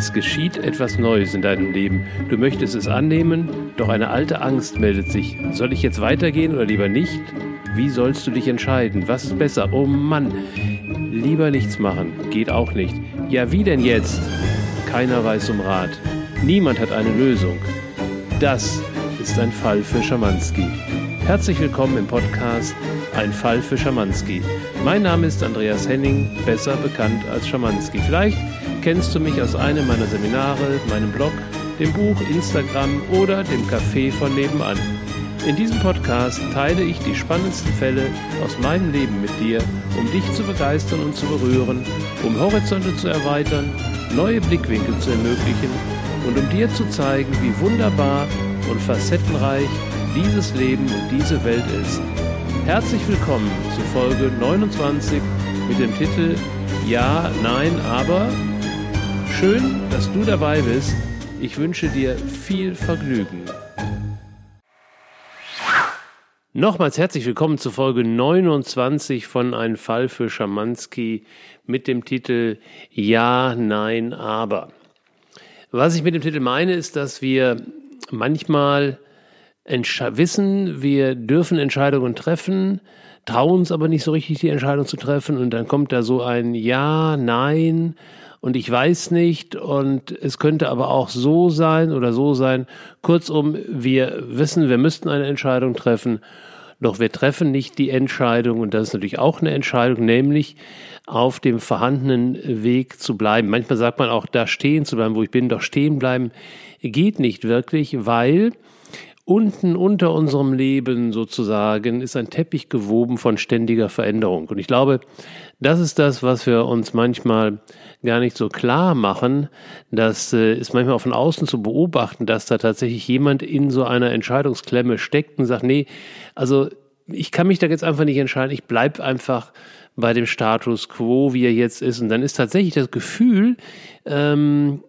Es geschieht etwas Neues in deinem Leben. Du möchtest es annehmen, doch eine alte Angst meldet sich. Soll ich jetzt weitergehen oder lieber nicht? Wie sollst du dich entscheiden? Was ist besser? Oh Mann, lieber nichts machen. Geht auch nicht. Ja, wie denn jetzt? Keiner weiß um Rat. Niemand hat eine Lösung. Das ist ein Fall für Schamanski. Herzlich willkommen im Podcast Ein Fall für Schamanski. Mein Name ist Andreas Henning, besser bekannt als Schamanski. Vielleicht kennst du mich aus einem meiner Seminare, meinem Blog, dem Buch, Instagram oder dem Café von nebenan. In diesem Podcast teile ich die spannendsten Fälle aus meinem Leben mit dir, um dich zu begeistern und zu berühren, um Horizonte zu erweitern, neue Blickwinkel zu ermöglichen und um dir zu zeigen, wie wunderbar und facettenreich dieses Leben und diese Welt ist. Herzlich willkommen zu Folge 29 mit dem Titel Ja, Nein, aber Schön, dass du dabei bist. Ich wünsche dir viel Vergnügen. Nochmals herzlich willkommen zu Folge 29 von Ein Fall für Schamanski mit dem Titel Ja, Nein, aber. Was ich mit dem Titel meine, ist, dass wir manchmal wissen, wir dürfen Entscheidungen treffen, trauen uns aber nicht so richtig, die Entscheidung zu treffen und dann kommt da so ein Ja, Nein und ich weiß nicht und es könnte aber auch so sein oder so sein. Kurzum, wir wissen, wir müssten eine Entscheidung treffen, doch wir treffen nicht die Entscheidung und das ist natürlich auch eine Entscheidung, nämlich auf dem vorhandenen Weg zu bleiben. Manchmal sagt man auch, da stehen zu bleiben, wo ich bin, doch stehen bleiben geht nicht wirklich, weil unten unter unserem Leben sozusagen ist ein Teppich gewoben von ständiger Veränderung. Und ich glaube, das ist das, was wir uns manchmal gar nicht so klar machen. Das äh, ist manchmal auch von außen zu beobachten, dass da tatsächlich jemand in so einer Entscheidungsklemme steckt und sagt, nee, also ich kann mich da jetzt einfach nicht entscheiden, ich bleibe einfach bei dem Status quo, wie er jetzt ist. Und dann ist tatsächlich das Gefühl, ähm,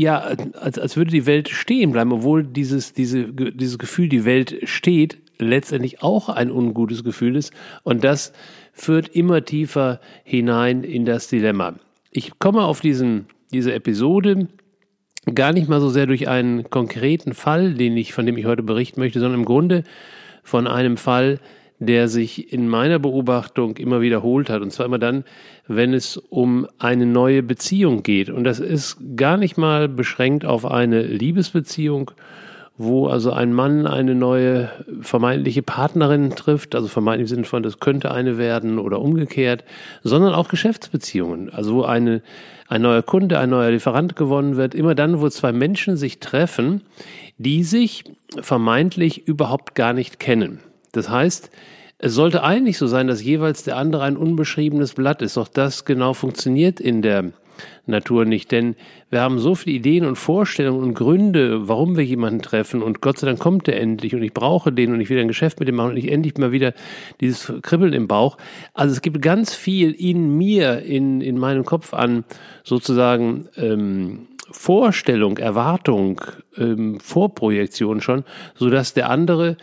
ja, als, als würde die Welt stehen bleiben, obwohl dieses, diese, dieses Gefühl, die Welt steht, letztendlich auch ein ungutes Gefühl ist. Und das führt immer tiefer hinein in das Dilemma. Ich komme auf diesen, diese Episode gar nicht mal so sehr durch einen konkreten Fall, den ich, von dem ich heute berichten möchte, sondern im Grunde von einem Fall, der sich in meiner Beobachtung immer wiederholt hat. Und zwar immer dann, wenn es um eine neue Beziehung geht. Und das ist gar nicht mal beschränkt auf eine Liebesbeziehung, wo also ein Mann eine neue vermeintliche Partnerin trifft, also vermeintlich im Sinne von, das könnte eine werden oder umgekehrt, sondern auch Geschäftsbeziehungen, also wo eine, ein neuer Kunde, ein neuer Lieferant gewonnen wird, immer dann, wo zwei Menschen sich treffen, die sich vermeintlich überhaupt gar nicht kennen. Das heißt, es sollte eigentlich so sein, dass jeweils der andere ein unbeschriebenes Blatt ist. Doch das genau funktioniert in der Natur nicht, denn wir haben so viele Ideen und Vorstellungen und Gründe, warum wir jemanden treffen und Gott sei Dank kommt er endlich und ich brauche den und ich will ein Geschäft mit dem machen und ich endlich mal wieder dieses Kribbeln im Bauch. Also es gibt ganz viel in mir, in, in meinem Kopf an sozusagen ähm, Vorstellung, Erwartung, ähm, Vorprojektion schon, sodass der andere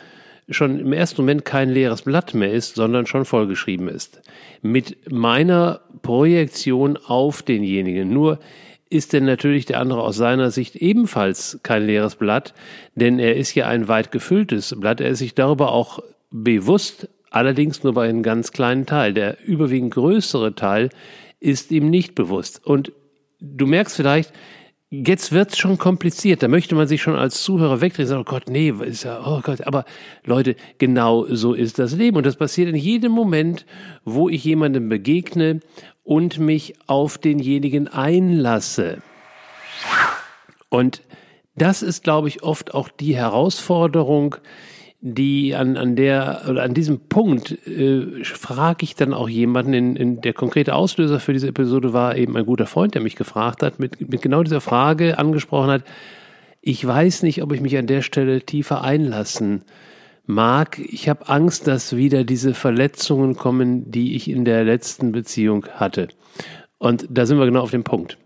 schon im ersten Moment kein leeres Blatt mehr ist, sondern schon vollgeschrieben ist. Mit meiner Projektion auf denjenigen. Nur ist denn natürlich der andere aus seiner Sicht ebenfalls kein leeres Blatt, denn er ist ja ein weit gefülltes Blatt. Er ist sich darüber auch bewusst, allerdings nur bei einem ganz kleinen Teil. Der überwiegend größere Teil ist ihm nicht bewusst. Und du merkst vielleicht, Jetzt wird's schon kompliziert. Da möchte man sich schon als Zuhörer wegdrehen. Sagen, oh Gott, nee, ist ja, oh Gott. Aber Leute, genau so ist das Leben. Und das passiert in jedem Moment, wo ich jemandem begegne und mich auf denjenigen einlasse. Und das ist, glaube ich, oft auch die Herausforderung, die an, an der oder an diesem Punkt äh, frage ich dann auch jemanden, in, in der konkrete Auslöser für diese Episode war eben ein guter Freund, der mich gefragt hat, mit, mit genau dieser Frage angesprochen hat, ich weiß nicht, ob ich mich an der Stelle tiefer einlassen mag. Ich habe Angst, dass wieder diese Verletzungen kommen, die ich in der letzten Beziehung hatte. Und da sind wir genau auf dem Punkt.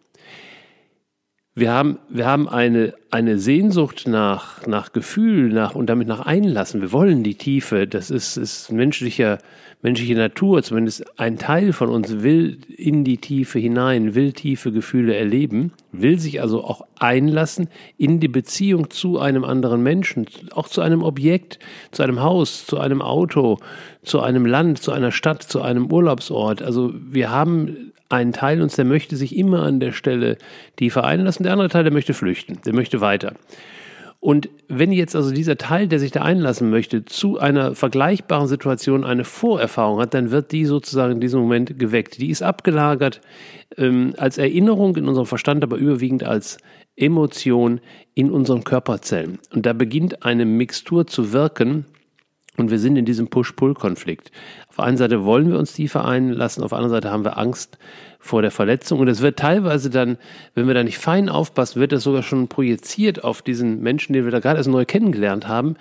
Wir haben, wir haben eine, eine Sehnsucht nach, nach Gefühl nach, und damit nach Einlassen. Wir wollen die Tiefe. Das ist, ist menschlicher, menschliche Natur. Zumindest ein Teil von uns will in die Tiefe hinein, will tiefe Gefühle erleben, will sich also auch einlassen in die Beziehung zu einem anderen Menschen, auch zu einem Objekt, zu einem Haus, zu einem Auto, zu einem Land, zu einer Stadt, zu einem Urlaubsort. Also wir haben ein Teil uns, der möchte sich immer an der Stelle tiefer einlassen, der andere Teil, der möchte flüchten, der möchte weiter. Und wenn jetzt also dieser Teil, der sich da einlassen möchte, zu einer vergleichbaren Situation eine Vorerfahrung hat, dann wird die sozusagen in diesem Moment geweckt. Die ist abgelagert ähm, als Erinnerung in unserem Verstand, aber überwiegend als Emotion in unseren Körperzellen. Und da beginnt eine Mixtur zu wirken, und wir sind in diesem Push-Pull-Konflikt. Auf der einen Seite wollen wir uns tiefer einlassen, auf der anderen Seite haben wir Angst vor der Verletzung. Und es wird teilweise dann, wenn wir da nicht fein aufpassen, wird das sogar schon projiziert auf diesen Menschen, den wir da gerade erst neu kennengelernt haben.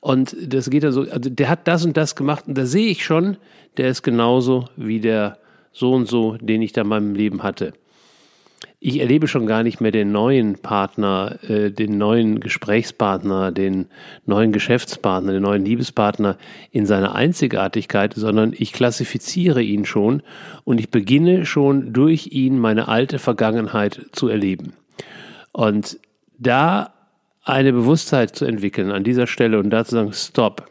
Und das geht dann so, also der hat das und das gemacht und da sehe ich schon, der ist genauso wie der so und so, den ich da in meinem Leben hatte ich erlebe schon gar nicht mehr den neuen Partner, äh, den neuen Gesprächspartner, den neuen Geschäftspartner, den neuen Liebespartner in seiner Einzigartigkeit, sondern ich klassifiziere ihn schon und ich beginne schon durch ihn meine alte Vergangenheit zu erleben. Und da eine Bewusstheit zu entwickeln an dieser Stelle und da zu sagen, stopp,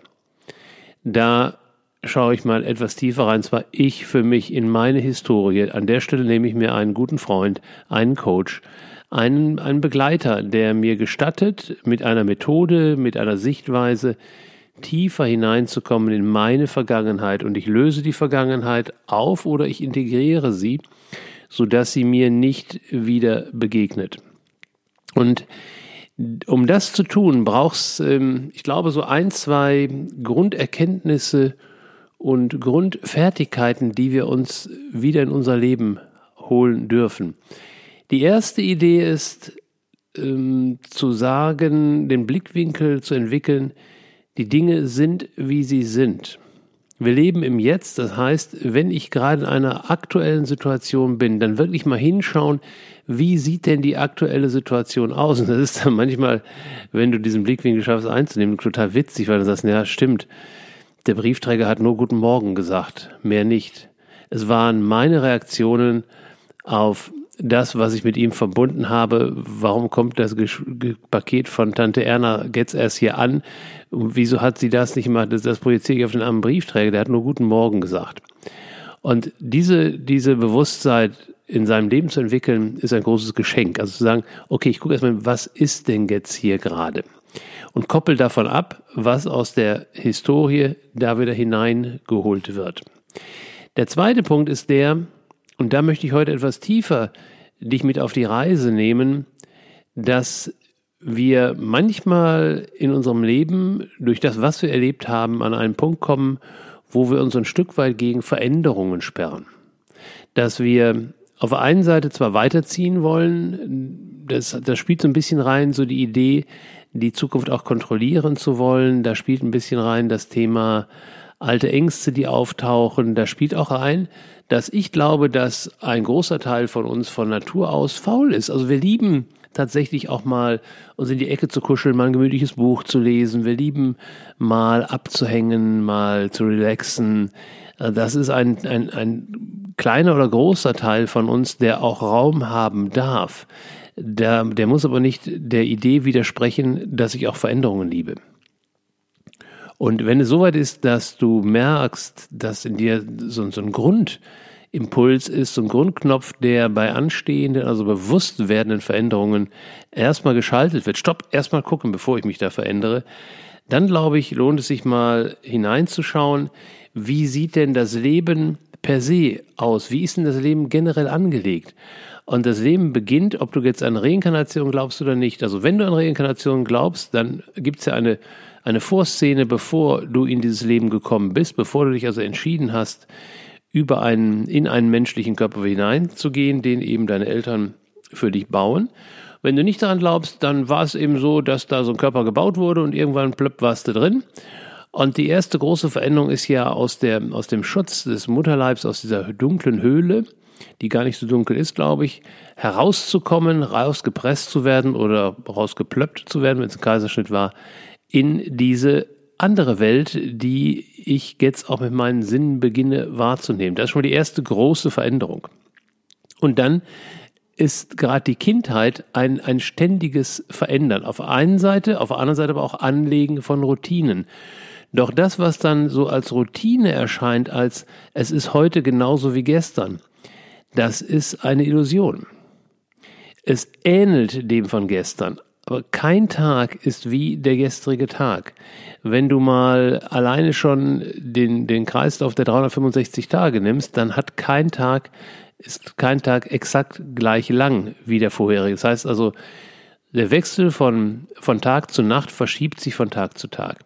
da schaue ich mal etwas tiefer rein, zwar ich für mich in meine Historie. An der Stelle nehme ich mir einen guten Freund, einen Coach, einen, einen Begleiter, der mir gestattet, mit einer Methode, mit einer Sichtweise tiefer hineinzukommen in meine Vergangenheit und ich löse die Vergangenheit auf oder ich integriere sie, sodass sie mir nicht wieder begegnet. Und um das zu tun, braucht es, ähm, ich glaube, so ein, zwei Grunderkenntnisse und Grundfertigkeiten, die wir uns wieder in unser Leben holen dürfen. Die erste Idee ist ähm, zu sagen, den Blickwinkel zu entwickeln, die Dinge sind, wie sie sind. Wir leben im Jetzt, das heißt, wenn ich gerade in einer aktuellen Situation bin, dann wirklich mal hinschauen, wie sieht denn die aktuelle Situation aus? Und das ist dann manchmal, wenn du diesen Blickwinkel schaffst einzunehmen, total witzig, weil du sagst, ja, stimmt, der Briefträger hat nur Guten Morgen gesagt, mehr nicht. Es waren meine Reaktionen auf das, was ich mit ihm verbunden habe. Warum kommt das Paket von Tante Erna jetzt erst hier an? Und wieso hat sie das nicht gemacht? Das, das projiziere ich auf den armen Briefträger. Der hat nur Guten Morgen gesagt. Und diese, diese Bewusstsein in seinem Leben zu entwickeln, ist ein großes Geschenk. Also zu sagen, okay, ich gucke erstmal, was ist denn jetzt hier gerade? Und koppelt davon ab, was aus der Historie da wieder hineingeholt wird. Der zweite Punkt ist der, und da möchte ich heute etwas tiefer dich mit auf die Reise nehmen, dass wir manchmal in unserem Leben durch das, was wir erlebt haben, an einen Punkt kommen, wo wir uns ein Stück weit gegen Veränderungen sperren. Dass wir auf der einen Seite zwar weiterziehen wollen, das, das spielt so ein bisschen rein, so die Idee, die Zukunft auch kontrollieren zu wollen. Da spielt ein bisschen rein das Thema alte Ängste, die auftauchen. Da spielt auch rein, dass ich glaube, dass ein großer Teil von uns von Natur aus faul ist. Also wir lieben tatsächlich auch mal uns in die Ecke zu kuscheln, mal ein gemütliches Buch zu lesen. Wir lieben mal abzuhängen, mal zu relaxen. Das ist ein, ein, ein kleiner oder großer Teil von uns, der auch Raum haben darf. Der, der muss aber nicht der Idee widersprechen, dass ich auch Veränderungen liebe. Und wenn es soweit ist, dass du merkst, dass in dir so, so ein Grundimpuls ist, so ein Grundknopf, der bei anstehenden, also bewusst werdenden Veränderungen erstmal geschaltet wird, stopp, erstmal gucken, bevor ich mich da verändere, dann glaube ich, lohnt es sich mal hineinzuschauen, wie sieht denn das Leben per se aus? Wie ist denn das Leben generell angelegt? Und das Leben beginnt, ob du jetzt an Reinkarnation glaubst oder nicht. Also wenn du an Reinkarnation glaubst, dann gibt es ja eine, eine Vorszene, bevor du in dieses Leben gekommen bist, bevor du dich also entschieden hast, über einen, in einen menschlichen Körper hineinzugehen, den eben deine Eltern für dich bauen. Wenn du nicht daran glaubst, dann war es eben so, dass da so ein Körper gebaut wurde und irgendwann plöpp warst du drin. Und die erste große Veränderung ist ja aus, der, aus dem Schutz des Mutterleibs, aus dieser dunklen Höhle, die gar nicht so dunkel ist, glaube ich, herauszukommen, rausgepresst zu werden oder rausgeplöppt zu werden, wenn es ein Kaiserschnitt war, in diese andere Welt, die ich jetzt auch mit meinen Sinnen beginne wahrzunehmen. Das ist schon mal die erste große Veränderung. Und dann ist gerade die Kindheit ein, ein ständiges Verändern. Auf einen Seite, auf der anderen Seite aber auch Anlegen von Routinen. Doch das, was dann so als Routine erscheint, als es ist heute genauso wie gestern, das ist eine Illusion. Es ähnelt dem von gestern, aber kein Tag ist wie der gestrige Tag. Wenn du mal alleine schon den, den Kreislauf der 365 Tage nimmst, dann hat kein Tag ist kein Tag exakt gleich lang wie der vorherige. Das heißt also, der Wechsel von, von Tag zu Nacht verschiebt sich von Tag zu Tag.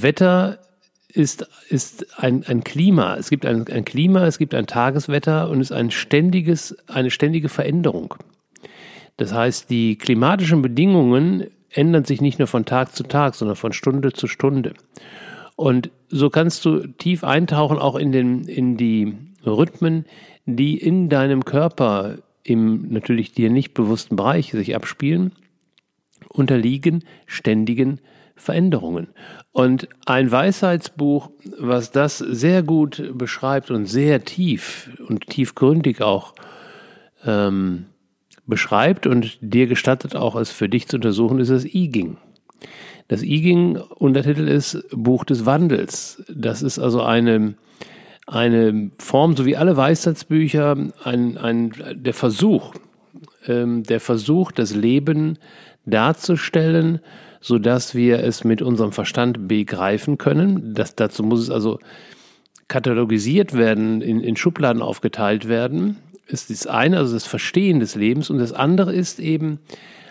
Wetter ist, ist ein, ein Klima. Es gibt ein, ein Klima, es gibt ein Tageswetter und es ist ein ständiges, eine ständige Veränderung. Das heißt, die klimatischen Bedingungen ändern sich nicht nur von Tag zu Tag, sondern von Stunde zu Stunde. Und so kannst du tief eintauchen auch in, den, in die Rhythmen, die in deinem Körper im natürlich dir nicht bewussten Bereich sich abspielen, unterliegen ständigen Veränderungen. Und ein Weisheitsbuch, was das sehr gut beschreibt und sehr tief und tiefgründig auch ähm, beschreibt und dir gestattet auch es für dich zu untersuchen, ist das I Ging. Das I Ging Untertitel ist Buch des Wandels. Das ist also eine eine Form, so wie alle Weisheitsbücher, ein, ein, der Versuch, ähm, der Versuch, das Leben darzustellen, so dass wir es mit unserem Verstand begreifen können. Das, dazu muss es also katalogisiert werden, in, in Schubladen aufgeteilt werden. Ist das eine, also das Verstehen des Lebens, und das andere ist eben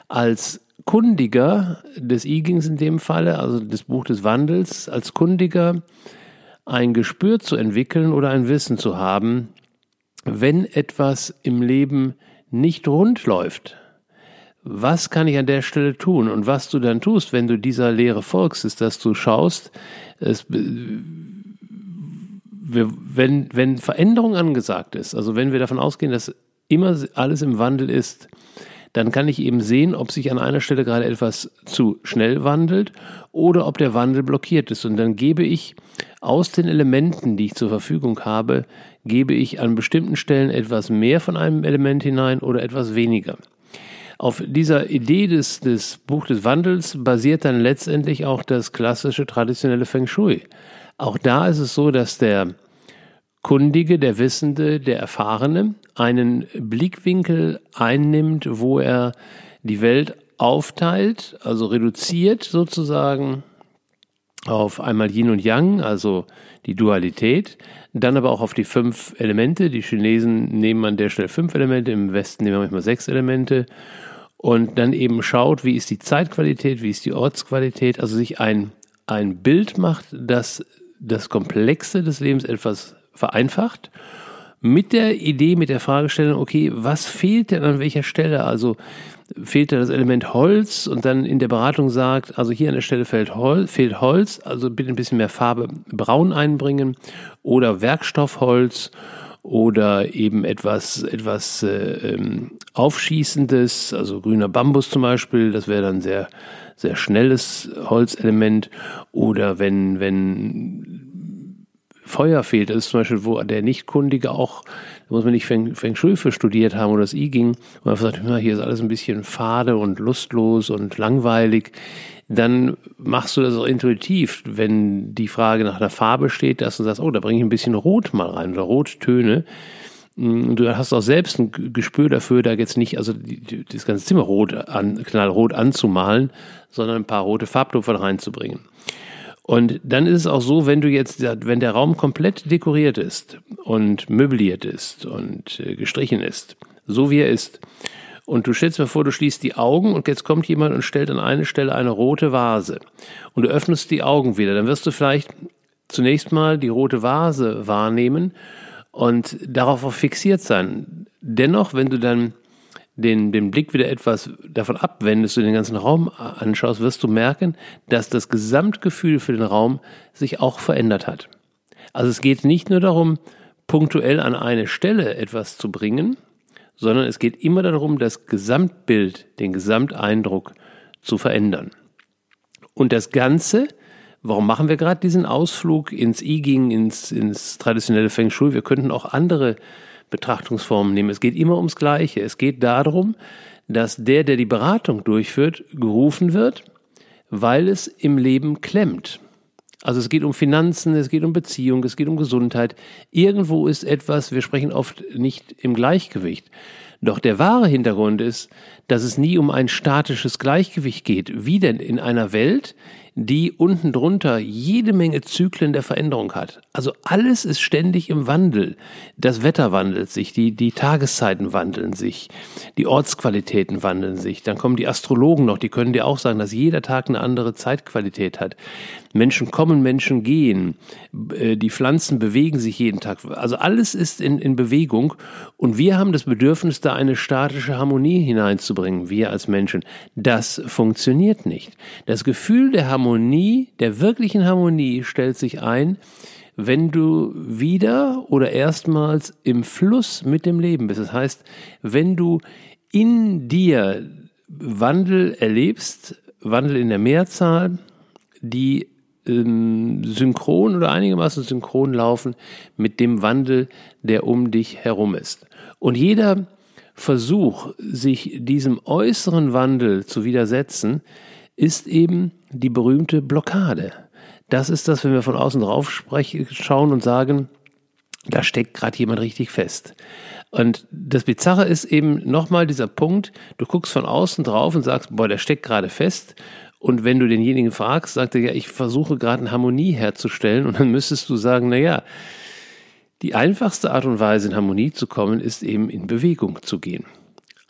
als Kundiger des I-Gings in dem Falle, also des Buch des Wandels, als Kundiger ein Gespür zu entwickeln oder ein Wissen zu haben, wenn etwas im Leben nicht rund läuft. Was kann ich an der Stelle tun? Und was du dann tust, wenn du dieser Lehre folgst, ist, dass du schaust, es, wenn, wenn Veränderung angesagt ist, also wenn wir davon ausgehen, dass immer alles im Wandel ist, dann kann ich eben sehen, ob sich an einer Stelle gerade etwas zu schnell wandelt oder ob der Wandel blockiert ist. Und dann gebe ich aus den Elementen, die ich zur Verfügung habe, gebe ich an bestimmten Stellen etwas mehr von einem Element hinein oder etwas weniger. Auf dieser Idee des, des Buch des Wandels basiert dann letztendlich auch das klassische traditionelle Feng Shui. Auch da ist es so, dass der Kundige, der Wissende, der Erfahrene einen Blickwinkel einnimmt, wo er die Welt aufteilt, also reduziert sozusagen auf einmal Yin und Yang, also die Dualität, dann aber auch auf die fünf Elemente. Die Chinesen nehmen an der Stelle fünf Elemente, im Westen nehmen wir manchmal sechs Elemente und dann eben schaut, wie ist die Zeitqualität, wie ist die Ortsqualität, also sich ein, ein Bild macht, das das Komplexe des Lebens etwas vereinfacht. Mit der Idee, mit der Fragestellung, okay, was fehlt denn an welcher Stelle? Also fehlt da das Element Holz? Und dann in der Beratung sagt, also hier an der Stelle fehlt Holz, fehlt Holz, also bitte ein bisschen mehr Farbe braun einbringen oder Werkstoffholz oder eben etwas, etwas äh, ähm, Aufschießendes, also grüner Bambus zum Beispiel, das wäre dann sehr, sehr schnelles Holzelement. Oder wenn, wenn Feuer fehlt. Das ist zum Beispiel, wo der Nichtkundige auch, da muss man nicht Feng, Feng Shui für studiert haben oder das I ging, und man sagt, hier ist alles ein bisschen fade und lustlos und langweilig. Dann machst du das auch intuitiv, wenn die Frage nach der Farbe steht, dass du sagst, oh, da bringe ich ein bisschen Rot mal rein oder Rottöne. Mm, du hast auch selbst ein Gespür dafür, da jetzt nicht, also das ganze Zimmer rot an, knallrot anzumalen, sondern ein paar rote Farbtupfer reinzubringen. Und dann ist es auch so, wenn du jetzt, wenn der Raum komplett dekoriert ist und möbliert ist und äh, gestrichen ist, so wie er ist, und du stellst mir vor, du schließt die Augen und jetzt kommt jemand und stellt an eine Stelle eine rote Vase und du öffnest die Augen wieder, dann wirst du vielleicht zunächst mal die rote Vase wahrnehmen und darauf auch fixiert sein. Dennoch, wenn du dann den, den Blick wieder etwas davon abwendest, du den ganzen Raum anschaust, wirst du merken, dass das Gesamtgefühl für den Raum sich auch verändert hat. Also es geht nicht nur darum, punktuell an eine Stelle etwas zu bringen, sondern es geht immer darum, das Gesamtbild, den Gesamteindruck zu verändern. Und das Ganze, warum machen wir gerade diesen Ausflug ins I ging, ins, ins traditionelle Feng Shui? Wir könnten auch andere Betrachtungsformen nehmen. Es geht immer ums Gleiche. Es geht darum, dass der, der die Beratung durchführt, gerufen wird, weil es im Leben klemmt. Also es geht um Finanzen, es geht um Beziehung, es geht um Gesundheit. Irgendwo ist etwas, wir sprechen oft nicht im Gleichgewicht. Doch der wahre Hintergrund ist, dass es nie um ein statisches Gleichgewicht geht. Wie denn in einer Welt, die unten drunter jede Menge Zyklen der Veränderung hat. Also alles ist ständig im Wandel. Das Wetter wandelt sich, die, die Tageszeiten wandeln sich, die Ortsqualitäten wandeln sich. Dann kommen die Astrologen noch, die können dir auch sagen, dass jeder Tag eine andere Zeitqualität hat. Menschen kommen, Menschen gehen. Äh, die Pflanzen bewegen sich jeden Tag. Also alles ist in, in Bewegung. Und wir haben das Bedürfnis, da eine statische Harmonie hineinzubringen, wir als Menschen. Das funktioniert nicht. Das Gefühl der Harmonie Harmonie, der wirklichen Harmonie stellt sich ein, wenn du wieder oder erstmals im Fluss mit dem Leben bist. Das heißt, wenn du in dir Wandel erlebst, Wandel in der Mehrzahl, die ähm, synchron oder einigermaßen synchron laufen mit dem Wandel, der um dich herum ist. Und jeder Versuch, sich diesem äußeren Wandel zu widersetzen, ist eben die berühmte Blockade. Das ist das, wenn wir von außen drauf schauen und sagen, da steckt gerade jemand richtig fest. Und das Bizarre ist eben nochmal dieser Punkt, du guckst von außen drauf und sagst, boah, der steckt gerade fest. Und wenn du denjenigen fragst, sagt er, ja, ich versuche gerade eine Harmonie herzustellen. Und dann müsstest du sagen, na ja, die einfachste Art und Weise, in Harmonie zu kommen, ist eben in Bewegung zu gehen.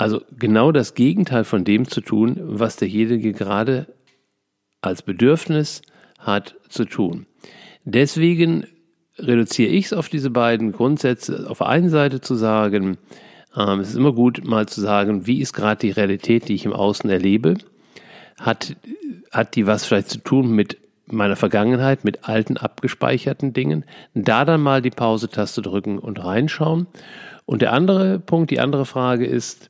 Also genau das Gegenteil von dem zu tun, was derjenige gerade als Bedürfnis hat zu tun. Deswegen reduziere ich es auf diese beiden Grundsätze. Auf der einen Seite zu sagen, ähm, es ist immer gut, mal zu sagen, wie ist gerade die Realität, die ich im Außen erlebe? Hat, hat die was vielleicht zu tun mit meiner Vergangenheit, mit alten abgespeicherten Dingen? Da dann mal die Pause-Taste drücken und reinschauen. Und der andere Punkt, die andere Frage ist,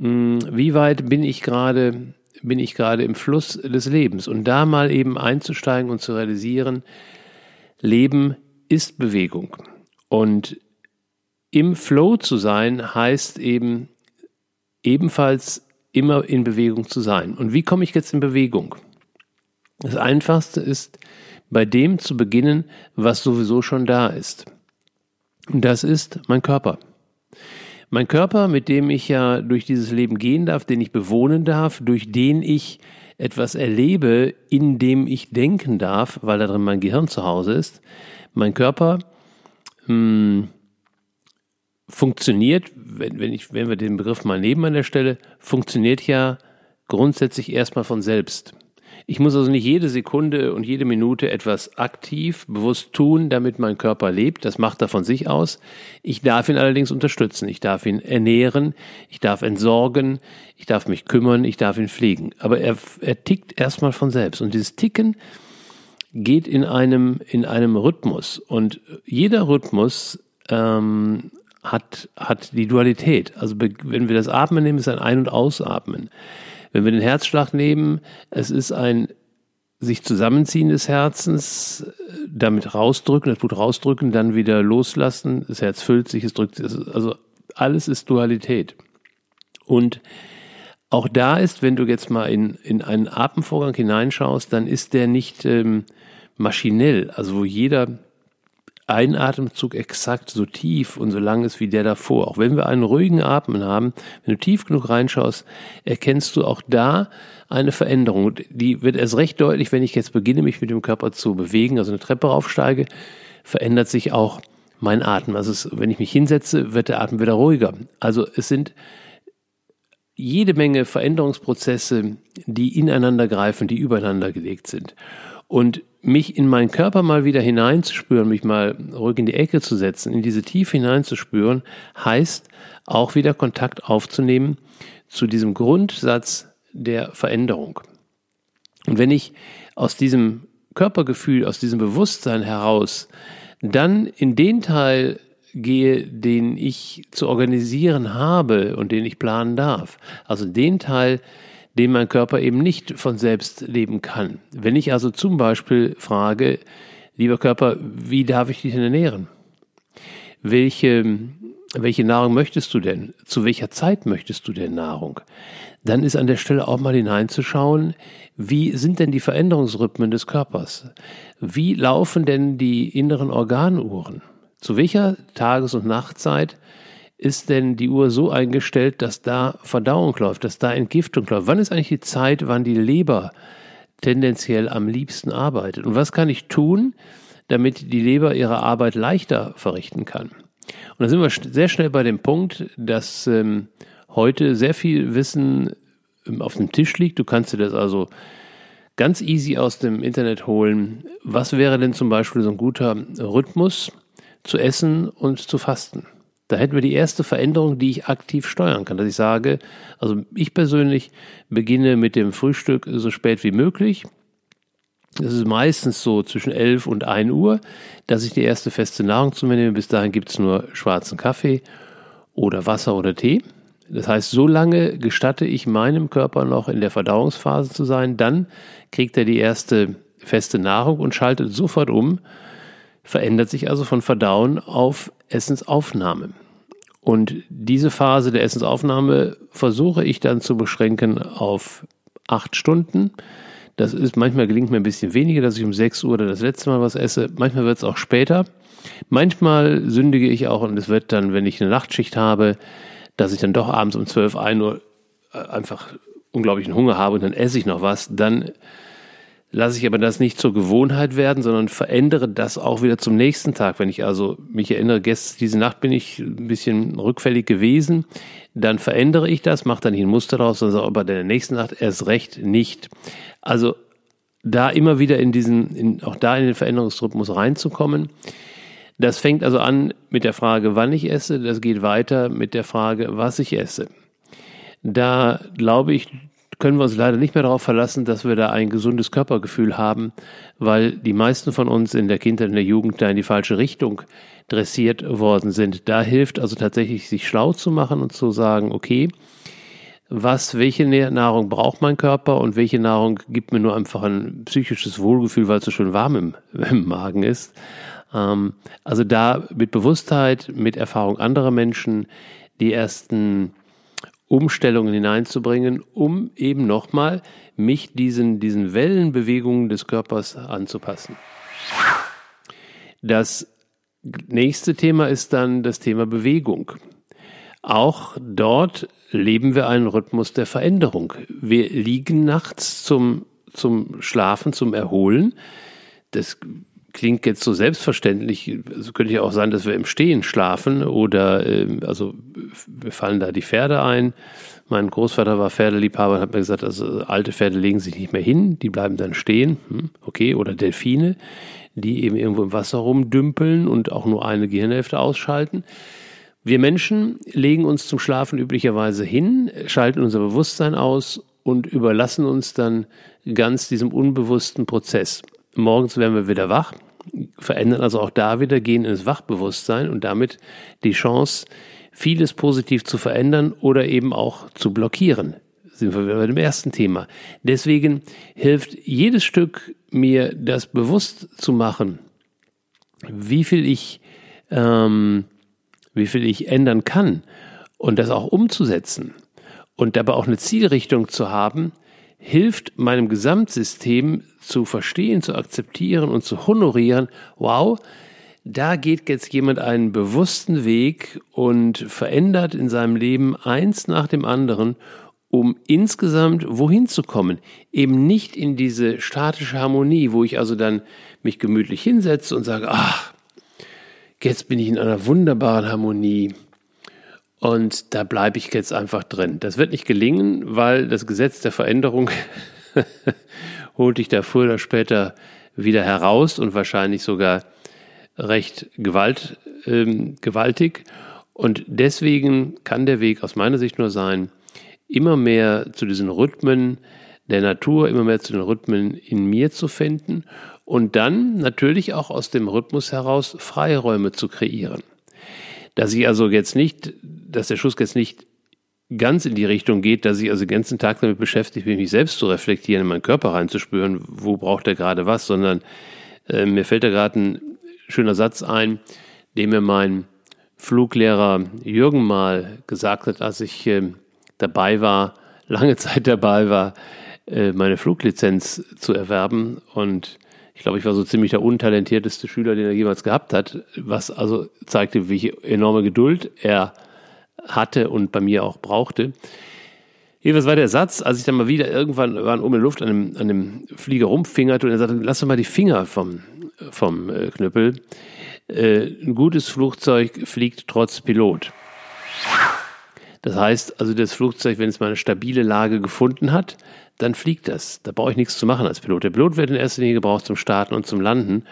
wie weit bin ich gerade bin ich gerade im Fluss des Lebens und da mal eben einzusteigen und zu realisieren, Leben ist Bewegung und im Flow zu sein heißt eben ebenfalls immer in Bewegung zu sein. Und wie komme ich jetzt in Bewegung? Das Einfachste ist, bei dem zu beginnen, was sowieso schon da ist. Und das ist mein Körper. Mein Körper, mit dem ich ja durch dieses Leben gehen darf, den ich bewohnen darf, durch den ich etwas erlebe, in dem ich denken darf, weil da drin mein Gehirn zu Hause ist. Mein Körper mh, hm, funktioniert, wenn, wenn, ich, wenn wir den Begriff mal nehmen an der Stelle, funktioniert ja grundsätzlich erstmal von selbst. Ich muss also nicht jede Sekunde und jede Minute etwas aktiv, bewusst tun, damit mein Körper lebt. Das macht er von sich aus. Ich darf ihn allerdings unterstützen. Ich darf ihn ernähren. Ich darf entsorgen. Ich darf mich kümmern. Ich darf ihn pflegen. Aber er, er tickt erstmal von selbst. Und dieses Ticken geht in einem, in einem Rhythmus. Und jeder Rhythmus ähm, hat, hat die Dualität. Also wenn wir das Atmen nehmen, ist ein Ein- und Ausatmen. Wenn wir den Herzschlag nehmen, es ist ein sich zusammenziehen des Herzens, damit rausdrücken, das Blut rausdrücken, dann wieder loslassen, das Herz füllt sich, es drückt sich, also alles ist Dualität. Und auch da ist, wenn du jetzt mal in, in einen Atemvorgang hineinschaust, dann ist der nicht ähm, maschinell, also wo jeder ein Atemzug exakt so tief und so lang ist wie der davor. Auch wenn wir einen ruhigen Atmen haben, wenn du tief genug reinschaust, erkennst du auch da eine Veränderung. Die wird erst recht deutlich, wenn ich jetzt beginne, mich mit dem Körper zu bewegen, also eine Treppe raufsteige, verändert sich auch mein Atem. Also es, wenn ich mich hinsetze, wird der Atem wieder ruhiger. Also es sind jede Menge Veränderungsprozesse, die ineinander greifen, die übereinander gelegt sind. Und mich in meinen Körper mal wieder hineinzuspüren, mich mal ruhig in die Ecke zu setzen, in diese Tiefe hineinzuspüren, heißt auch wieder Kontakt aufzunehmen zu diesem Grundsatz der Veränderung. Und wenn ich aus diesem Körpergefühl, aus diesem Bewusstsein heraus dann in den Teil gehe, den ich zu organisieren habe und den ich planen darf. Also den Teil, den mein Körper eben nicht von selbst leben kann. Wenn ich also zum Beispiel frage, lieber Körper, wie darf ich dich denn ernähren? Welche, welche Nahrung möchtest du denn? Zu welcher Zeit möchtest du denn Nahrung? Dann ist an der Stelle auch mal hineinzuschauen, wie sind denn die Veränderungsrhythmen des Körpers? Wie laufen denn die inneren Organuhren? Zu welcher Tages- und Nachtzeit ist denn die Uhr so eingestellt, dass da Verdauung läuft, dass da Entgiftung läuft? Wann ist eigentlich die Zeit, wann die Leber tendenziell am liebsten arbeitet? Und was kann ich tun, damit die Leber ihre Arbeit leichter verrichten kann? Und da sind wir sehr schnell bei dem Punkt, dass ähm, heute sehr viel Wissen ähm, auf dem Tisch liegt. Du kannst dir das also ganz easy aus dem Internet holen. Was wäre denn zum Beispiel so ein guter Rhythmus zu essen und zu fasten? Da hätten wir die erste Veränderung, die ich aktiv steuern kann, dass ich sage, also ich persönlich beginne mit dem Frühstück so spät wie möglich. Das ist meistens so zwischen 11 und 1 Uhr, dass ich die erste feste Nahrung zu mir nehme. Bis dahin gibt es nur schwarzen Kaffee oder Wasser oder Tee. Das heißt, so lange gestatte ich meinem Körper noch in der Verdauungsphase zu sein, dann kriegt er die erste feste Nahrung und schaltet sofort um, verändert sich also von Verdauen auf Essensaufnahme. Und diese Phase der Essensaufnahme versuche ich dann zu beschränken auf acht Stunden. Das ist manchmal gelingt mir ein bisschen weniger, dass ich um 6 Uhr das letzte Mal was esse. Manchmal wird es auch später. Manchmal sündige ich auch und es wird dann, wenn ich eine Nachtschicht habe, dass ich dann doch abends um 12, 1 Uhr äh, einfach unglaublichen Hunger habe und dann esse ich noch was. Dann lasse ich aber das nicht zur Gewohnheit werden, sondern verändere das auch wieder zum nächsten Tag. Wenn ich also mich erinnere, gestern, diese Nacht bin ich ein bisschen rückfällig gewesen, dann verändere ich das, mache dann nicht ein Muster daraus, sondern aber der nächsten Nacht erst recht nicht. Also da immer wieder in diesen, in, auch da in den Veränderungsrhythmus reinzukommen. Das fängt also an mit der Frage, wann ich esse, das geht weiter mit der Frage, was ich esse. Da glaube ich, können wir uns leider nicht mehr darauf verlassen, dass wir da ein gesundes Körpergefühl haben, weil die meisten von uns in der Kindheit und der Jugend da in die falsche Richtung dressiert worden sind. Da hilft also tatsächlich, sich schlau zu machen und zu sagen, okay, was, welche Nahrung braucht mein Körper und welche Nahrung gibt mir nur einfach ein psychisches Wohlgefühl, weil es so schön warm im, im Magen ist. Ähm, also da mit Bewusstheit, mit Erfahrung anderer Menschen die ersten Umstellungen hineinzubringen, um eben nochmal mich diesen, diesen Wellenbewegungen des Körpers anzupassen. Das nächste Thema ist dann das Thema Bewegung. Auch dort leben wir einen Rhythmus der Veränderung. Wir liegen nachts zum, zum Schlafen, zum Erholen. Das klingt jetzt so selbstverständlich. Also könnte ja auch sein, dass wir im Stehen schlafen oder äh, also wir fallen da die Pferde ein. Mein Großvater war Pferdeliebhaber und hat mir gesagt, also alte Pferde legen sich nicht mehr hin, die bleiben dann stehen. Hm, okay, oder Delfine, die eben irgendwo im Wasser rumdümpeln und auch nur eine Gehirnhälfte ausschalten. Wir Menschen legen uns zum Schlafen üblicherweise hin, schalten unser Bewusstsein aus und überlassen uns dann ganz diesem unbewussten Prozess. Morgens werden wir wieder wach, verändern also auch da wieder, gehen ins Wachbewusstsein und damit die Chance, vieles positiv zu verändern oder eben auch zu blockieren. Sind wir wieder bei dem ersten Thema. Deswegen hilft jedes Stück mir das bewusst zu machen, wie viel ich, ähm, wie viel ich ändern kann und das auch umzusetzen und dabei auch eine Zielrichtung zu haben, hilft meinem Gesamtsystem zu verstehen, zu akzeptieren und zu honorieren, wow, da geht jetzt jemand einen bewussten Weg und verändert in seinem Leben eins nach dem anderen, um insgesamt wohin zu kommen. Eben nicht in diese statische Harmonie, wo ich also dann mich gemütlich hinsetze und sage, ach, jetzt bin ich in einer wunderbaren Harmonie und da bleibe ich jetzt einfach drin. Das wird nicht gelingen, weil das Gesetz der Veränderung holt dich da früher oder später wieder heraus und wahrscheinlich sogar recht gewalt, ähm, gewaltig. Und deswegen kann der Weg aus meiner Sicht nur sein, immer mehr zu diesen Rhythmen der Natur, immer mehr zu den Rhythmen in mir zu finden und dann natürlich auch aus dem Rhythmus heraus Freiräume zu kreieren. Dass ich also jetzt nicht, dass der Schuss jetzt nicht ganz in die Richtung geht, dass ich also den ganzen Tag damit beschäftigt bin, mich selbst zu reflektieren, in meinen Körper reinzuspüren, wo braucht er gerade was, sondern äh, mir fällt da gerade ein schöner Satz ein, den mir mein Fluglehrer Jürgen mal gesagt hat, als ich äh, dabei war, lange Zeit dabei war, äh, meine Fluglizenz zu erwerben. Und ich glaube, ich war so ziemlich der untalentierteste Schüler, den er jemals gehabt hat, was also zeigte, welche enorme Geduld er hatte und bei mir auch brauchte. Jedenfalls war der Satz, als ich dann mal wieder irgendwann waren oben in der Luft an dem, an dem Flieger rumfingerte und er sagte, lass doch mal die Finger vom, vom äh, Knüppel. Äh, ein gutes Flugzeug fliegt trotz Pilot. Das heißt also, das Flugzeug, wenn es mal eine stabile Lage gefunden hat, dann fliegt das. Da brauche ich nichts zu machen als Pilot. Der Pilot wird in erster Linie gebraucht zum Starten und zum Landen.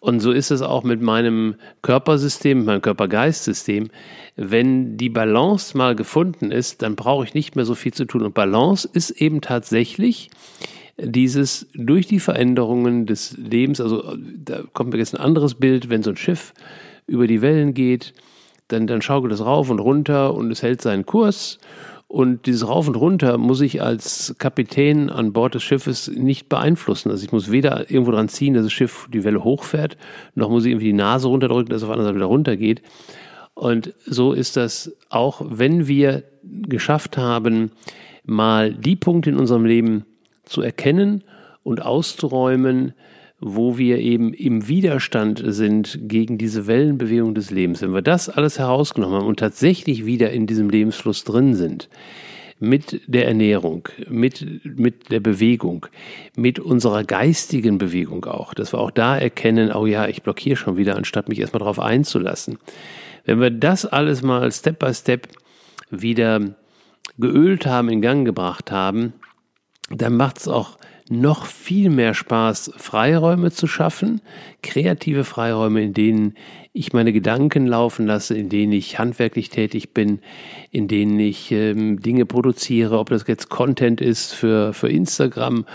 Und so ist es auch mit meinem Körpersystem, meinem Körper-Geist-System. Wenn die Balance mal gefunden ist, dann brauche ich nicht mehr so viel zu tun. Und Balance ist eben tatsächlich dieses durch die Veränderungen des Lebens, also da kommt mir jetzt ein anderes Bild, wenn so ein Schiff über die Wellen geht, dann, dann schaukelt es rauf und runter und es hält seinen Kurs und dieses Rauf und Runter muss ich als Kapitän an Bord des Schiffes nicht beeinflussen. Also ich muss weder irgendwo dran ziehen, dass das Schiff die Welle hochfährt, noch muss ich irgendwie die Nase runterdrücken, dass es auf der anderen Seite wieder runtergeht. Und so ist das auch, wenn wir geschafft haben, mal die Punkte in unserem Leben zu erkennen und auszuräumen, wo wir eben im Widerstand sind gegen diese Wellenbewegung des Lebens. Wenn wir das alles herausgenommen haben und tatsächlich wieder in diesem Lebensfluss drin sind, mit der Ernährung, mit, mit der Bewegung, mit unserer geistigen Bewegung auch, dass wir auch da erkennen, oh ja, ich blockiere schon wieder, anstatt mich erstmal darauf einzulassen. Wenn wir das alles mal Step by Step wieder geölt haben, in Gang gebracht haben, dann macht es auch noch viel mehr Spaß, Freiräume zu schaffen, kreative Freiräume, in denen ich meine Gedanken laufen lasse, in denen ich handwerklich tätig bin, in denen ich ähm, Dinge produziere, ob das jetzt Content ist für, für Instagram,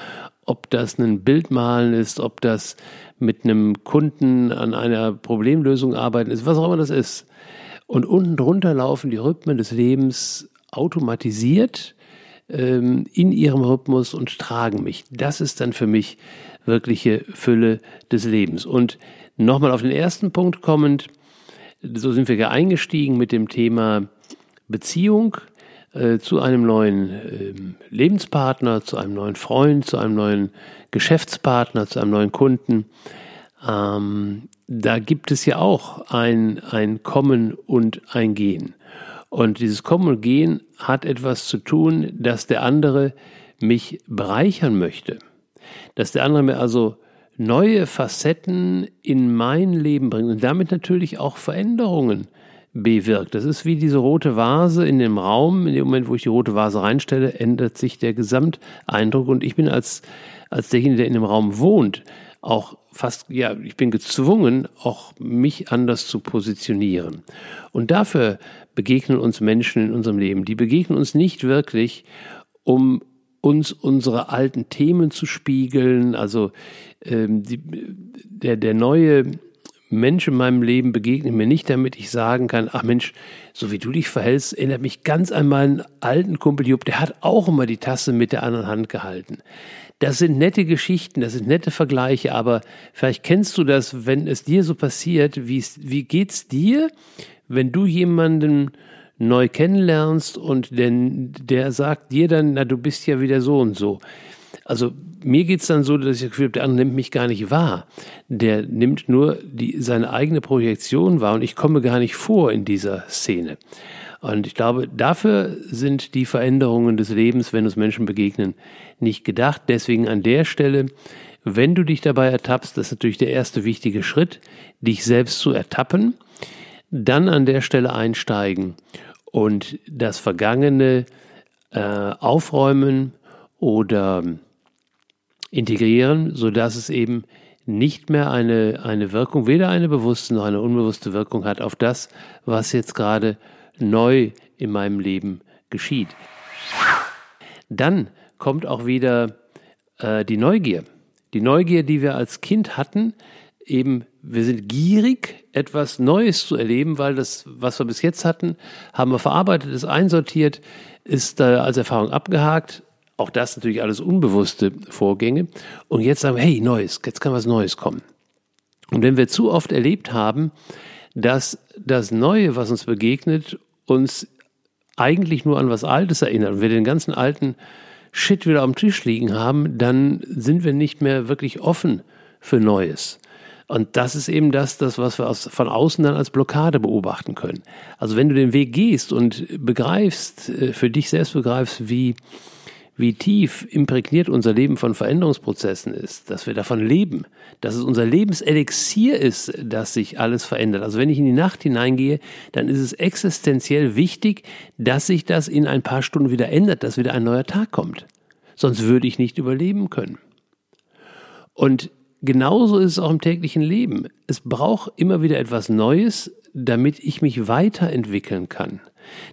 ob das ein Bildmalen ist, ob das mit einem Kunden an einer Problemlösung arbeiten ist, was auch immer das ist. Und unten drunter laufen die Rhythmen des Lebens automatisiert ähm, in ihrem Rhythmus und tragen mich. Das ist dann für mich wirkliche Fülle des Lebens. Und nochmal auf den ersten Punkt kommend, so sind wir ja eingestiegen mit dem Thema Beziehung äh, zu einem neuen äh, Lebenspartner, zu einem neuen Freund, zu einem neuen Geschäftspartner, zu einem neuen Kunden. Ähm, da gibt es ja auch ein, ein Kommen und ein Gehen. Und dieses Kommen und Gehen hat etwas zu tun, dass der andere mich bereichern möchte. Dass der andere mir also neue Facetten in mein Leben bringt und damit natürlich auch Veränderungen bewirkt. Das ist wie diese rote Vase in dem Raum. In dem Moment, wo ich die rote Vase reinstelle, ändert sich der Gesamteindruck und ich bin als, als derjenige, der in dem Raum wohnt, auch fast, ja, ich bin gezwungen, auch mich anders zu positionieren. Und dafür begegnen uns Menschen in unserem Leben. Die begegnen uns nicht wirklich, um uns unsere alten Themen zu spiegeln. Also ähm, die, der, der neue Mensch in meinem Leben begegnet mir nicht, damit ich sagen kann, ach Mensch, so wie du dich verhältst, erinnert mich ganz an meinen alten Kumpel Jupp, der hat auch immer die Tasse mit der anderen Hand gehalten. Das sind nette Geschichten, das sind nette Vergleiche, aber vielleicht kennst du das, wenn es dir so passiert, wie, wie geht's dir, wenn du jemanden neu kennenlernst und denn der sagt dir dann, na, du bist ja wieder so und so. Also mir geht's dann so, dass ich das Gefühl habe, der andere nimmt mich gar nicht wahr. Der nimmt nur die, seine eigene Projektion wahr und ich komme gar nicht vor in dieser Szene. Und ich glaube, dafür sind die Veränderungen des Lebens, wenn uns Menschen begegnen, nicht gedacht. Deswegen an der Stelle, wenn du dich dabei ertappst, das ist natürlich der erste wichtige Schritt, dich selbst zu ertappen, dann an der Stelle einsteigen und das Vergangene äh, aufräumen oder integrieren, sodass es eben nicht mehr eine, eine Wirkung, weder eine bewusste noch eine unbewusste Wirkung hat auf das, was jetzt gerade neu in meinem Leben geschieht. Dann kommt auch wieder äh, die Neugier. Die Neugier, die wir als Kind hatten, eben, wir sind gierig, etwas Neues zu erleben, weil das, was wir bis jetzt hatten, haben wir verarbeitet, ist einsortiert, ist äh, als Erfahrung abgehakt. Auch das natürlich alles unbewusste Vorgänge. Und jetzt sagen wir, hey, Neues, jetzt kann was Neues kommen. Und wenn wir zu oft erlebt haben, dass das Neue, was uns begegnet, uns eigentlich nur an was Altes erinnert und wir den ganzen alten Shit wieder am Tisch liegen haben, dann sind wir nicht mehr wirklich offen für Neues. Und das ist eben das, das was wir aus, von außen dann als Blockade beobachten können. Also wenn du den Weg gehst und begreifst, äh, für dich selbst begreifst, wie wie tief imprägniert unser Leben von Veränderungsprozessen ist, dass wir davon leben, dass es unser Lebenselixier ist, dass sich alles verändert. Also wenn ich in die Nacht hineingehe, dann ist es existenziell wichtig, dass sich das in ein paar Stunden wieder ändert, dass wieder ein neuer Tag kommt. Sonst würde ich nicht überleben können. Und genauso ist es auch im täglichen Leben. Es braucht immer wieder etwas Neues, damit ich mich weiterentwickeln kann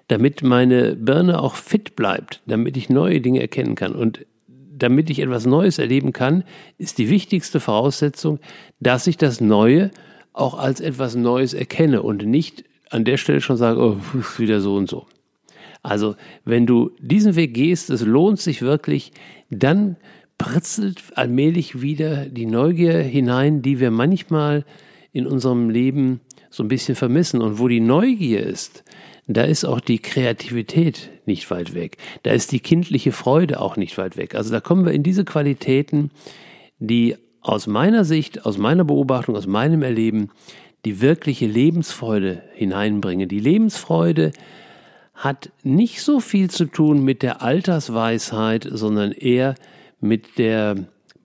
damit meine Birne auch fit bleibt, damit ich neue Dinge erkennen kann. Und damit ich etwas Neues erleben kann, ist die wichtigste Voraussetzung, dass ich das Neue auch als etwas Neues erkenne und nicht an der Stelle schon sage, oh, wieder so und so. Also, wenn du diesen Weg gehst, es lohnt sich wirklich, dann pritzelt allmählich wieder die Neugier hinein, die wir manchmal in unserem Leben so ein bisschen vermissen. Und wo die Neugier ist, da ist auch die Kreativität nicht weit weg. Da ist die kindliche Freude auch nicht weit weg. Also da kommen wir in diese Qualitäten, die aus meiner Sicht, aus meiner Beobachtung, aus meinem Erleben die wirkliche Lebensfreude hineinbringen. Die Lebensfreude hat nicht so viel zu tun mit der Altersweisheit, sondern eher mit der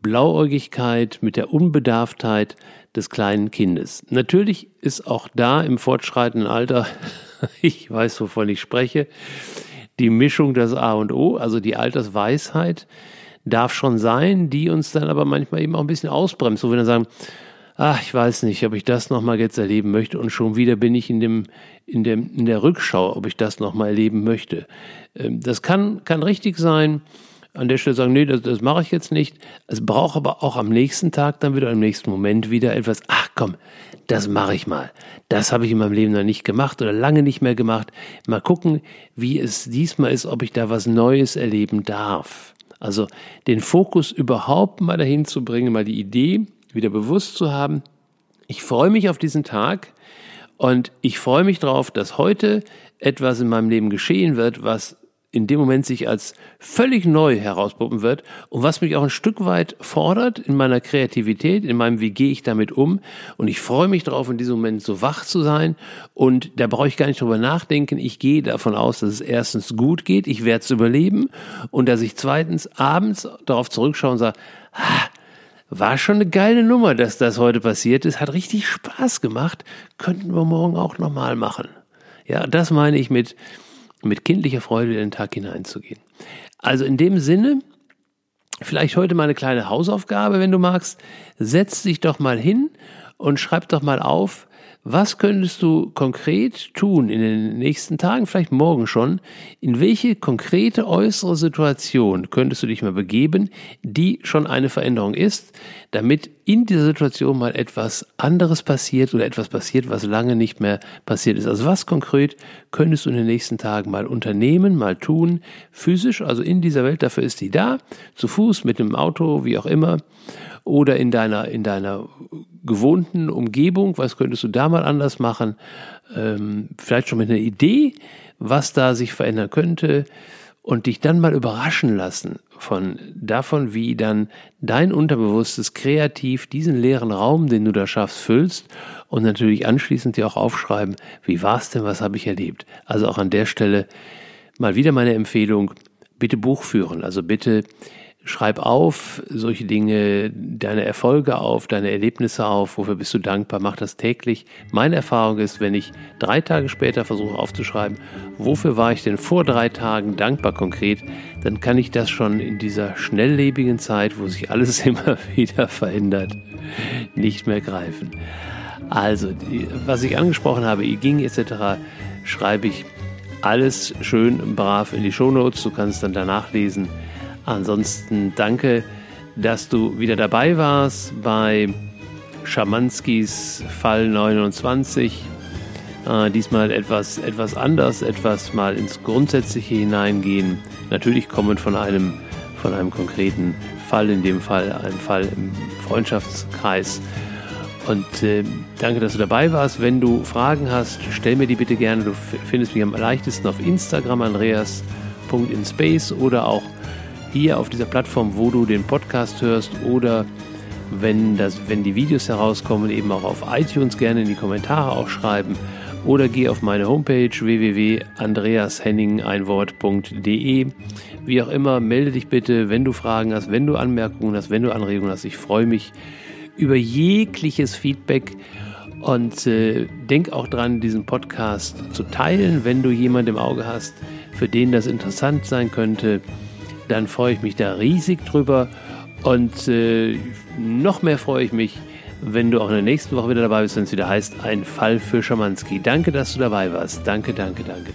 Blauäugigkeit, mit der Unbedarftheit des kleinen Kindes. Natürlich ist auch da im fortschreitenden Alter ich weiß, wovon ich spreche. Die Mischung das A und O, also die Altersweisheit, darf schon sein, die uns dann aber manchmal eben auch ein bisschen ausbremst, wo wir dann sagen, ach, ich weiß nicht, ob ich das nochmal jetzt erleben möchte und schon wieder bin ich in dem, in dem, in der Rückschau, ob ich das nochmal erleben möchte. Ähm, das kann, kann richtig sein. An der Stelle sagen, nee, das, das mache ich jetzt nicht. Es braucht aber auch am nächsten Tag dann wieder, im nächsten Moment wieder etwas, ach komm, das mache ich mal. Das habe ich in meinem Leben noch nicht gemacht oder lange nicht mehr gemacht. Mal gucken, wie es diesmal ist, ob ich da was Neues erleben darf. Also den Fokus überhaupt mal dahin zu bringen, mal die Idee wieder bewusst zu haben. Ich freue mich auf diesen Tag und ich freue mich darauf, dass heute etwas in meinem Leben geschehen wird, was in dem Moment sich als völlig neu herauspuppen wird und was mich auch ein Stück weit fordert in meiner Kreativität, in meinem, wie gehe ich damit um. Und ich freue mich darauf, in diesem Moment so wach zu sein. Und da brauche ich gar nicht drüber nachdenken. Ich gehe davon aus, dass es erstens gut geht, ich werde es überleben und dass ich zweitens abends darauf zurückschaue und sage, ah, war schon eine geile Nummer, dass das heute passiert ist, hat richtig Spaß gemacht, könnten wir morgen auch nochmal machen. Ja, das meine ich mit, mit kindlicher Freude in den Tag hineinzugehen. Also in dem Sinne, vielleicht heute mal eine kleine Hausaufgabe, wenn du magst. Setz dich doch mal hin und schreib doch mal auf, was könntest du konkret tun in den nächsten Tagen, vielleicht morgen schon? In welche konkrete äußere Situation könntest du dich mal begeben, die schon eine Veränderung ist, damit in dieser Situation mal etwas anderes passiert oder etwas passiert, was lange nicht mehr passiert ist? Also was konkret könntest du in den nächsten Tagen mal unternehmen, mal tun, physisch, also in dieser Welt, dafür ist die da, zu Fuß, mit dem Auto, wie auch immer oder in deiner, in deiner gewohnten Umgebung, was könntest du da mal anders machen? Ähm, vielleicht schon mit einer Idee, was da sich verändern könnte und dich dann mal überraschen lassen von davon, wie dann dein Unterbewusstes kreativ diesen leeren Raum, den du da schaffst, füllst und natürlich anschließend dir auch aufschreiben, wie war es denn, was habe ich erlebt? Also auch an der Stelle mal wieder meine Empfehlung, bitte Buch führen, also bitte Schreib auf solche Dinge, deine Erfolge auf, deine Erlebnisse auf, wofür bist du dankbar, mach das täglich. Meine Erfahrung ist, wenn ich drei Tage später versuche aufzuschreiben, wofür war ich denn vor drei Tagen dankbar konkret, dann kann ich das schon in dieser schnelllebigen Zeit, wo sich alles immer wieder verändert, nicht mehr greifen. Also, was ich angesprochen habe, ging etc., schreibe ich alles schön brav in die Shownotes. Du kannst dann danach lesen Ansonsten danke, dass du wieder dabei warst bei Schamanskis Fall 29. Äh, diesmal etwas, etwas anders, etwas mal ins Grundsätzliche hineingehen. Natürlich kommend von einem, von einem konkreten Fall, in dem Fall ein Fall im Freundschaftskreis. Und äh, danke, dass du dabei warst. Wenn du Fragen hast, stell mir die bitte gerne. Du findest mich am leichtesten auf Instagram, andreas.inspace oder auch hier auf dieser Plattform, wo du den Podcast hörst oder wenn, das, wenn die Videos herauskommen, eben auch auf iTunes gerne in die Kommentare auch schreiben oder geh auf meine Homepage www.andreashenning-einwort.de. Wie auch immer, melde dich bitte, wenn du Fragen hast, wenn du Anmerkungen hast, wenn du Anregungen hast. Ich freue mich über jegliches Feedback und äh, denk auch dran, diesen Podcast zu teilen, wenn du jemanden im Auge hast, für den das interessant sein könnte. Dann freue ich mich da riesig drüber und äh, noch mehr freue ich mich, wenn du auch in der nächsten Woche wieder dabei bist, wenn es wieder heißt, ein Fall für Schamanski. Danke, dass du dabei warst. Danke, danke, danke.